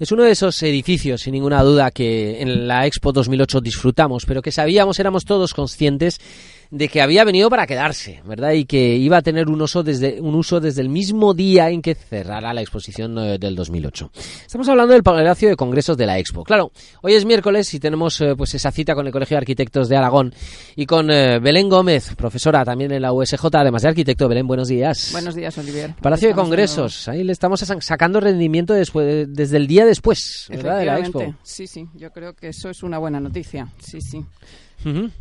Es uno de esos edificios, sin ninguna duda, que en la Expo 2008 disfrutamos, pero que sabíamos, éramos todos conscientes de que había venido para quedarse, ¿verdad? Y que iba a tener un uso desde, un uso desde el mismo día en que cerrara la exposición eh, del 2008. Estamos hablando del Palacio de Congresos de la Expo. Claro, hoy es miércoles y tenemos eh, pues esa cita con el Colegio de Arquitectos de Aragón y con eh, Belén Gómez, profesora también en la USJ, además de arquitecto. Belén, buenos días. Buenos días, Olivier. Palacio de Congresos, ahí le estamos sacando rendimiento después, desde el día después, ¿verdad? De la Expo. Sí, sí, yo creo que eso es una buena noticia. Sí, sí.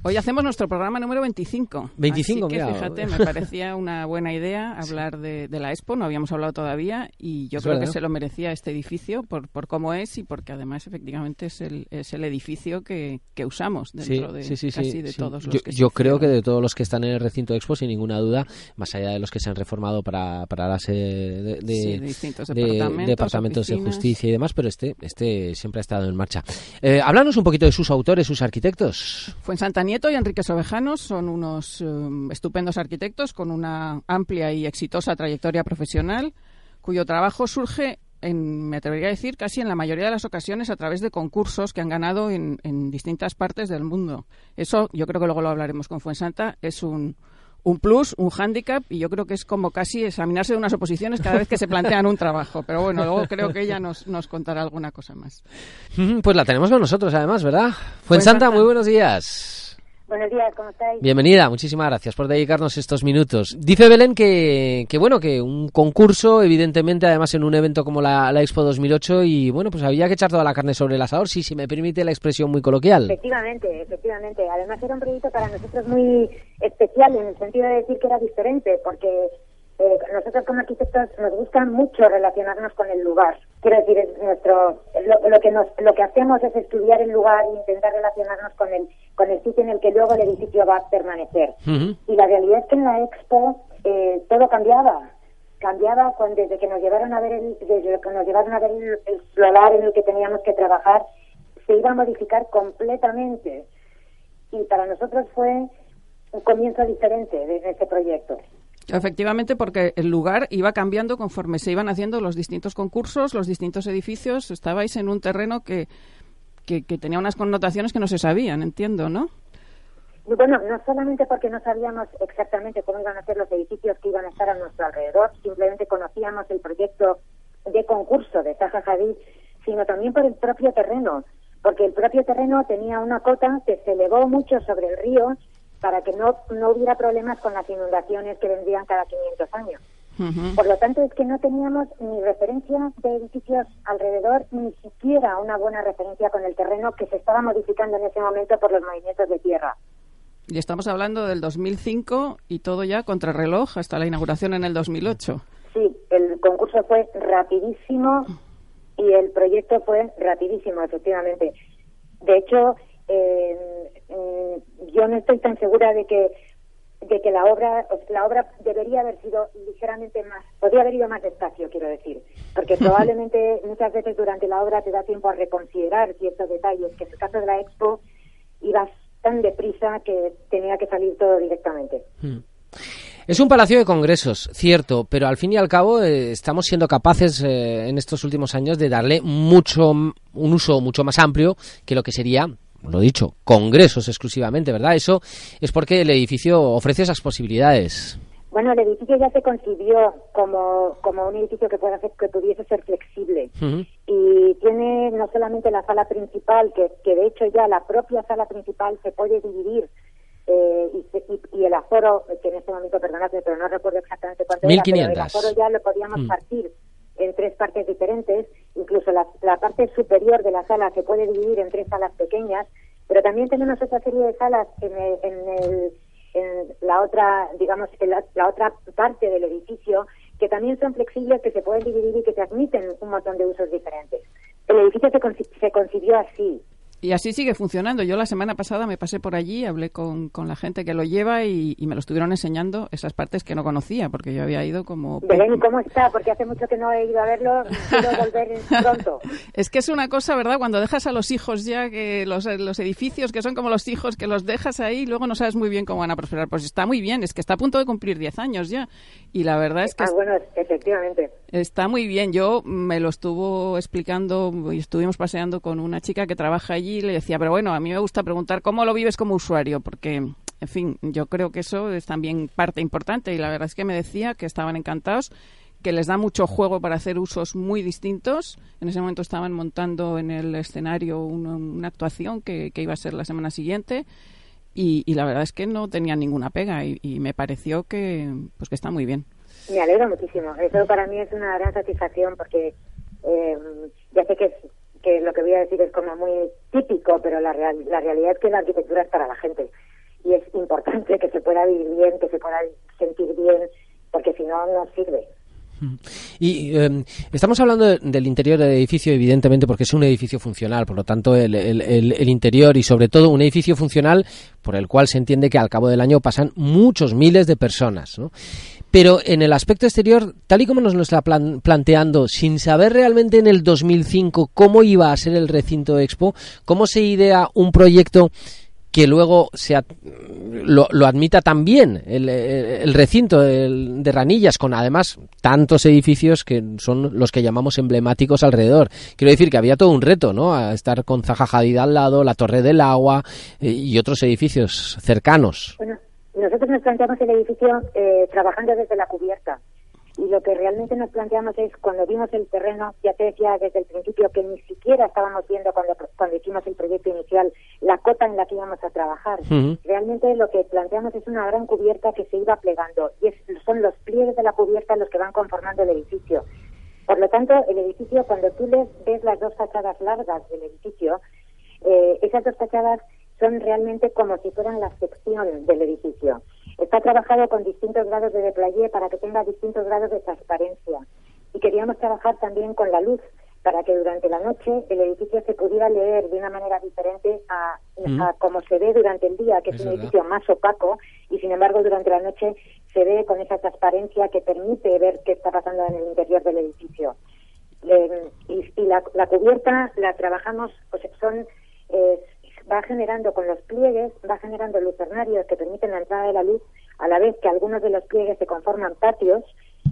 Hoy hacemos nuestro programa número 25. 25, Así que, fíjate, me parecía una buena idea hablar de, la Expo, no habíamos hablado todavía y yo creo que se lo merecía este edificio por, por cómo es y porque además efectivamente es el, es el edificio que, que usamos dentro de casi de todos los yo, que Yo creo que de todos los que están en el recinto Expo, sin ninguna duda, más allá de los que se han reformado para, para la sede de, distintos departamentos, de justicia y demás, pero este, este siempre ha estado en marcha. Eh, háblanos un poquito de sus autores, sus arquitectos. Santa Nieto y Enrique Sobejanos son unos um, estupendos arquitectos con una amplia y exitosa trayectoria profesional, cuyo trabajo surge en, me atrevería a decir, casi en la mayoría de las ocasiones a través de concursos que han ganado en, distintas partes del mundo. Eso, yo creo que luego lo hablaremos con Fuensanta, es un, un plus, un hándicap, y yo creo que es como casi examinarse de unas oposiciones cada vez que se plantean un trabajo. Pero bueno, luego creo que ella nos, nos contará alguna cosa más. Pues la tenemos con nosotros, además, ¿verdad? Fuensanta, muy buenos días. Buenos días, ¿cómo estáis? Bienvenida, muchísimas gracias por dedicarnos estos minutos. Dice Belén que, que bueno, que un concurso, evidentemente, además en un evento como la, la, Expo 2008, y bueno, pues había que echar toda la carne sobre el asador, sí, si me permite la expresión muy coloquial. Efectivamente, efectivamente. Además era un proyecto para nosotros muy especial en el sentido de decir que era diferente, porque eh, nosotros como arquitectos nos gusta mucho relacionarnos con el lugar. Quiero decir, nuestro lo, que nos lo que hacemos es estudiar el lugar e intentar relacionarnos con el con el sitio en el que luego el edificio va a permanecer. Y la realidad es que en la Expo eh, todo cambiaba. Cambiaba cuando, desde que nos llevaron a ver el, desde que nos llevaron a ver el, el solar en el que teníamos que trabajar, se iba a modificar completamente. Y para nosotros fue un comienzo diferente de ese proyecto. Efectivamente, porque el lugar iba cambiando conforme se iban haciendo los distintos concursos, los distintos edificios. Estabais en un terreno que, que, tenía unas connotaciones que no se sabían, entiendo, ¿no? Bueno, no solamente porque no sabíamos exactamente cómo iban a ser los edificios que iban a estar a nuestro alrededor, simplemente conocíamos el proyecto de concurso de Zaha Hadid, sino también por el propio terreno, porque el propio terreno tenía una cota que se elevó mucho sobre el río para que no, no hubiera problemas con las inundaciones que vendrían cada 500 años. Por lo tanto, es que no teníamos ni referencia de edificios alrededor, ni siquiera una buena referencia con el terreno que se estaba modificando en ese momento por los movimientos de tierra. Y estamos hablando del 2005 y todo ya contrarreloj hasta la inauguración en el 2008. Sí, el concurso fue rapidísimo y el proyecto fue rapidísimo, efectivamente. De hecho, eh, yo no estoy tan segura de que de que la obra la obra debería haber sido ligeramente más podría haber ido más despacio quiero decir porque probablemente muchas veces durante la obra te da tiempo a reconsiderar ciertos detalles que en el caso de la expo ibas tan deprisa que tenía que salir todo directamente hmm. Es un palacio de congresos, cierto, pero al fin y al cabo eh, estamos siendo capaces eh, en estos últimos años de darle mucho un uso mucho más amplio que lo que sería lo dicho, congresos exclusivamente, ¿verdad? Eso es porque el edificio ofrece esas posibilidades. Bueno, el edificio ya se concibió como, como un edificio que puede hacer que pudiese ser flexible y tiene no solamente la sala principal, que, que de hecho ya la propia sala principal se puede dividir eh, y, el aforo, que en este momento, perdonadme, pero no recuerdo exactamente cuánto era, pero el aforo ya lo podíamos mm. partir en tres partes diferentes, incluso la, parte superior de la sala se puede dividir en tres salas pequeñas, pero también tenemos otra serie de salas en, en, la otra, digamos, en la, otra parte del edificio que también son flexibles, que se pueden dividir y que te admiten un montón de usos diferentes. El edificio se, se concibió así. Y así sigue funcionando. Yo la semana pasada me pasé por allí, hablé con, con la gente que lo lleva y, me lo estuvieron enseñando esas partes que no conocía, porque yo había ido como... Belén, ¿cómo está? Porque hace mucho que no he ido a verlo, quiero volver pronto. es que es una cosa, ¿verdad? Cuando dejas a los hijos ya, que los, los edificios que son como los hijos, que los dejas ahí, luego no sabes muy bien cómo van a prosperar. Pues está muy bien, es que está a punto de cumplir 10 años ya. Y la verdad es que... Ah, bueno, efectivamente. Está muy bien. Yo me lo estuvo explicando y estuvimos paseando con una chica que trabaja allí y le decía, pero bueno, a mí me gusta preguntar cómo lo vives como usuario, porque, en fin, yo creo que eso es también parte importante y la verdad es que me decía que estaban encantados que les da mucho juego para hacer usos muy distintos. En ese momento estaban montando en el escenario una, actuación que, iba a ser la semana siguiente y, la verdad es que no tenía ninguna pega y, me pareció que, pues que está muy bien. Me alegro muchísimo. Eso para mí es una gran satisfacción porque eh, ya sé que que lo que voy a decir es como muy típico, pero la, la realidad es que la arquitectura es para la gente y es importante que se pueda vivir bien, que se pueda sentir bien, porque si no, no sirve. Y em, estamos hablando del interior del edificio, evidentemente, porque es un edificio funcional, por lo tanto, el, el, el, interior y sobre todo un edificio funcional por el cual se entiende que al cabo del año pasan muchos miles de personas. ¿no? Pero en el aspecto exterior, tal y como nos lo está planteando, sin saber realmente en el 2005 cómo iba a ser el recinto Expo, cómo se idea un proyecto que luego se lo, admita también el, el, recinto de Ranillas, con además tantos edificios que son los que llamamos emblemáticos alrededor. Quiero decir que había todo un reto, ¿no? A estar con Zaha Hadid al lado, la Torre del Agua eh, y otros edificios cercanos. Nosotros nos planteamos el edificio eh, trabajando desde la cubierta. Y lo que realmente nos planteamos es, cuando vimos el terreno, ya te decía desde el principio que ni siquiera estábamos viendo cuando, cuando hicimos el proyecto inicial la cota en la que íbamos a trabajar. Realmente lo que planteamos es una gran cubierta que se iba plegando y son los pliegues de la cubierta los que van conformando el edificio. Por lo tanto, el edificio, cuando tú les ves las dos fachadas largas del edificio, eh, esas dos fachadas son realmente como si fueran la sección del edificio. Está trabajado con distintos grados de deplayé para que tenga distintos grados de transparencia. Y queríamos trabajar también con la luz para que durante la noche el edificio se pudiera leer de una manera diferente a, como se ve durante el día, que es, un edificio más opaco, y sin embargo durante la noche se ve con esa transparencia que permite ver qué está pasando en el interior del edificio. Eh, y, la, cubierta la trabajamos, pues son eh, va generando con los pliegues, va generando lucernarios que permiten la entrada de la luz, a la vez que algunos de los pliegues se conforman patios.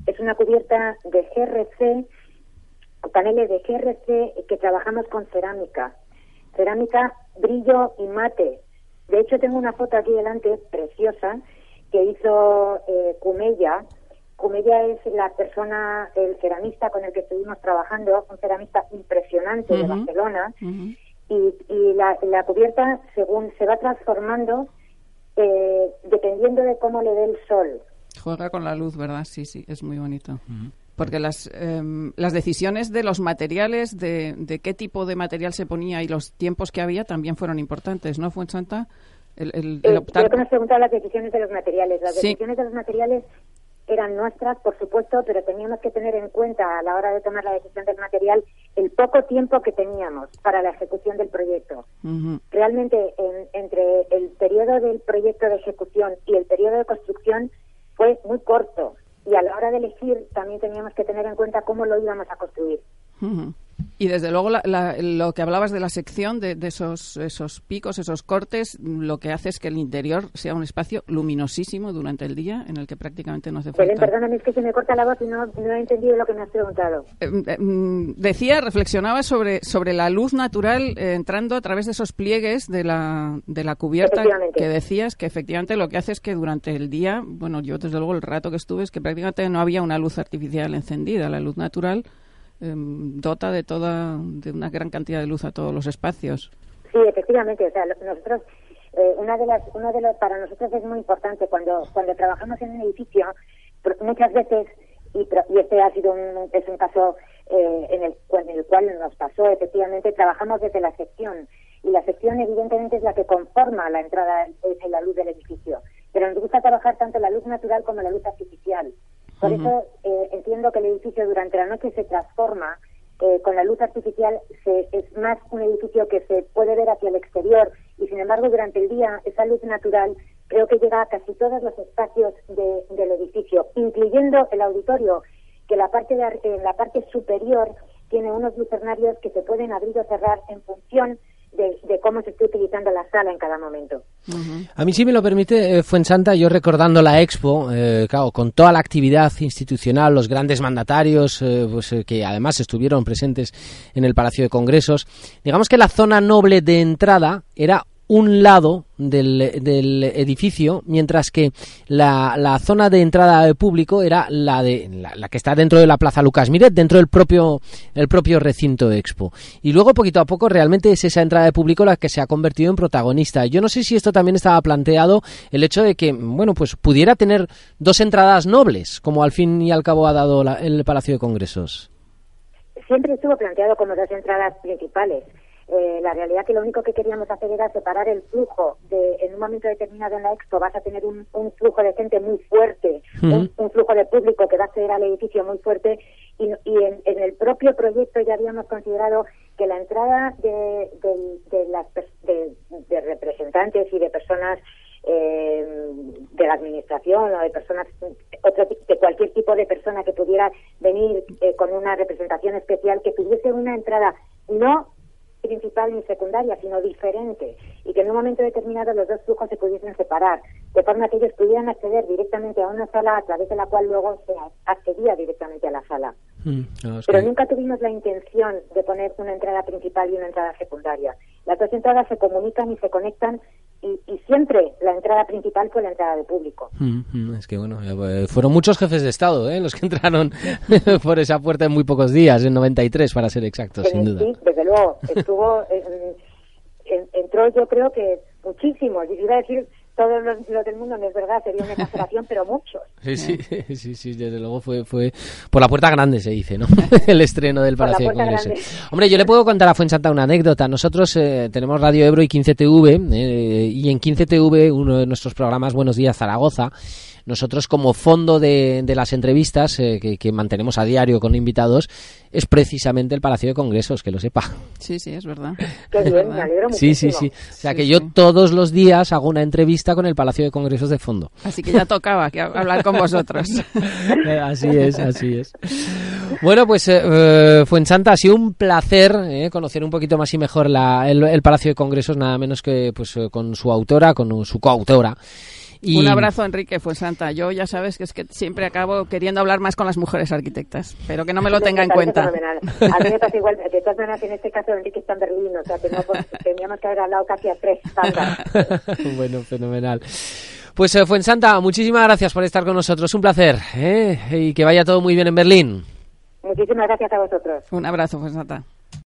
Es una cubierta de GRC, paneles de GRC que trabajamos con cerámica. Cerámica, brillo y mate. De hecho, tengo una foto aquí delante preciosa que hizo eh, Cumella. Cumella es la persona, el ceramista con el que estuvimos trabajando, un ceramista impresionante de Barcelona y, y la, la, cubierta según se va transformando eh, dependiendo de cómo le dé el sol. Juega con la luz, ¿verdad? Sí, sí, es muy bonito. Porque las, em, las decisiones de los materiales, de, de, qué tipo de material se ponía y los tiempos que había también fueron importantes, ¿no, Fuensanta? El, el, el eh, optar... que nos preguntado las decisiones de los materiales. Las decisiones de los materiales eran nuestras, por supuesto, pero teníamos que tener en cuenta a la hora de tomar la decisión del material el poco tiempo que teníamos para la ejecución del proyecto. Realmente, entre el periodo del proyecto de ejecución y el periodo de construcción fue muy corto. Y a la hora de elegir también teníamos que tener en cuenta cómo lo íbamos a construir. Y desde luego lo que hablabas de la sección, de, esos, esos picos, esos cortes, lo que hace es que el interior sea un espacio luminosísimo durante el día en el que prácticamente no hace falta. perdóname, es que se me corta la voz y no, he entendido lo que me has preguntado. Eh, eh, mm, decía, reflexionaba sobre, sobre la luz natural eh, entrando a través de esos pliegues de la, de la cubierta que decías que efectivamente lo que hace es que durante el día, bueno, yo desde luego el rato que estuve es que prácticamente no había una luz artificial encendida, la luz natural Em, dota de toda de una gran cantidad de luz a todos los espacios. Sí, efectivamente. O sea, nosotros eh, una de las uno de los para nosotros es muy importante cuando cuando trabajamos en un edificio muchas veces y, y este ha sido un, es un caso eh, en, el, en el cual nos pasó efectivamente trabajamos desde la sección y la sección evidentemente es la que conforma la entrada de la luz del edificio pero nos gusta trabajar tanto la luz natural como la luz artificial por eso eh, entiendo que el edificio durante la noche se transforma eh, con la luz artificial se, es más un edificio que se puede ver hacia el exterior y sin embargo durante el día esa luz natural creo que llega a casi todos los espacios del edificio, incluyendo el auditorio, que la parte de, en la parte superior tiene unos lucernarios que se pueden abrir o cerrar en función de, cómo se está utilizando la sala en cada momento. A mí, si me lo permite, eh, Fuensanta, yo recordando la Expo, eh, claro, con toda la actividad institucional, los grandes mandatarios, eh, pues, que además estuvieron presentes en el Palacio de Congresos, digamos que la zona noble de entrada era un lado del, del edificio, mientras que la, la, zona de entrada de público era la de la, que está dentro de la Plaza Lucas Miret, dentro del propio el propio recinto Expo. Y luego poquito a poco realmente es esa entrada de público la que se ha convertido en protagonista. Yo no sé si esto también estaba planteado el hecho de que bueno pues pudiera tener dos entradas nobles, como al fin y al cabo ha dado el Palacio de Congresos. Siempre estuvo planteado como dos entradas principales eh, la realidad que lo único que queríamos hacer era separar el flujo de, en un momento determinado en la expo vas a tener un, flujo de gente muy fuerte, un, flujo de público que va a acceder al edificio muy fuerte y, en, el propio proyecto ya habíamos considerado que la entrada de, las, de, representantes y de personas eh, de la administración o de personas otro, de cualquier tipo de persona que pudiera venir eh, con una representación especial que tuviese una entrada no principal ni secundaria, sino diferente, y que en un momento determinado los dos flujos se pudiesen separar, de forma que ellos pudieran acceder directamente a una sala a través de la cual luego se accedía directamente a la sala. Mm, Pero nunca tuvimos la intención de poner una entrada principal y una entrada secundaria. Las dos entradas se comunican y se conectan y, siempre la entrada principal fue la entrada de público. Es que bueno, eh, fueron muchos jefes de Estado ¿eh? los que entraron por esa puerta en muy pocos días, en 93 para ser exactos, sin duda. Sí, desde luego, estuvo, entró yo creo que muchísimos, iba a decir todos los, del mundo, no es verdad, sería una exageración, pero muchos. Sí, sí, sí, sí, desde luego fue, fue por la puerta grande, se dice, ¿no? el estreno del Palacio de Congresos. Hombre, yo le puedo contar a Fuensanta una anécdota. Nosotros eh, tenemos Radio Ebro y 15TV, eh, y en 15TV, uno de nuestros programas, Buenos Días Zaragoza, nosotros como fondo de, de las entrevistas eh, que, mantenemos a diario con invitados es precisamente el Palacio de Congresos, que lo sepa. Sí, sí, es verdad. Qué bien, me alegro Sí, sí, sí. O sea que yo todos los días hago una entrevista con el Palacio de Congresos de fondo. Así que ya tocaba que hablar con vosotros. Eh, así es, así es. Bueno, pues eh, eh Fuensanta, ha sido un placer conocer un poquito más y mejor la, el, Palacio de Congresos, nada menos que pues con su autora, con su coautora. Un abrazo, Enrique Fuensanta. Yo ya sabes que es que siempre acabo queriendo hablar más con las mujeres arquitectas, pero que no me lo tenga en cuenta. A mí me pasa igual, de todas maneras, en este caso Enrique está en Berlín, o sea, teníamos que haber hablado casi a tres. bueno, fenomenal. Pues eh, Fuensanta, muchísimas gracias por estar con nosotros. Un placer. ¿eh? Y que vaya todo muy bien en Berlín. Muchísimas gracias a vosotros. Un abrazo, Fuensanta.